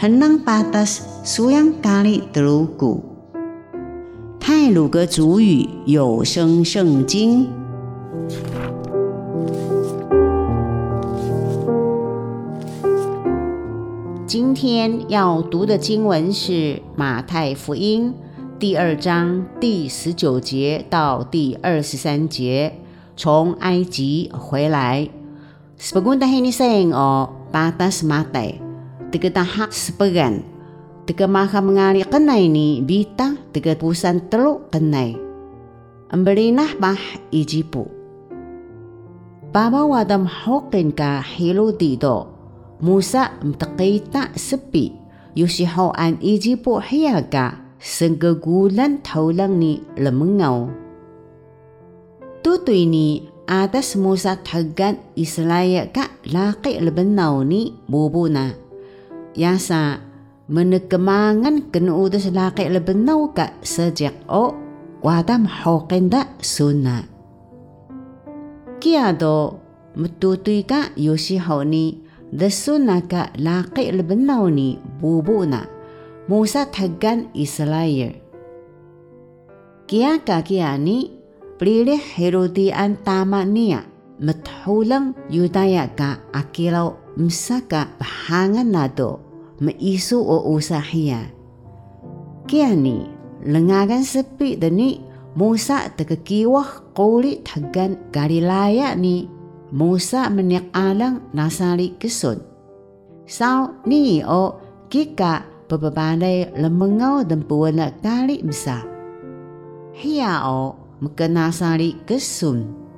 henang patas suyang kali telugu。泰鲁格族语有声圣经。今天要读的经文是马太福音第二章第十九节到第二十三节。从埃及回来，sebagai hari ini sayang oh patas mata, tiga tahap sebagian. Tiga maha mengali kenai ni bita tiga pusan teluk kenai. Ambelinah bah ijipu. Baba wadam hokin ka hilu dido. Musa mtakita sepi. Yusiho an ijipu hiyaga. Senggegulan taulang ni lemengau. Tutoy ni atas Musa tagan islaya ka laki lebenau ni bubuna. Yasa menekamangan kenuudas laki lebenau ka sejak o wadam hokenda suna. Kia do metutui ka yosi ni desuna ka laki lebenau ni bubuna Musa tagan Israel. Kia ka kia ni pilih Herodian tama niya methulang Yudaya ka akilaw msaka bahangan na do maisu o usahiya. Kaya ni, lengagan sepi dani Musa tagakiwah kulit hagan Galilaya ni Musa meniak alang nasali kesun. Sao ni o kika bebebalai lemengau dan puwala kali msa. Hiya o maka nasali kesun.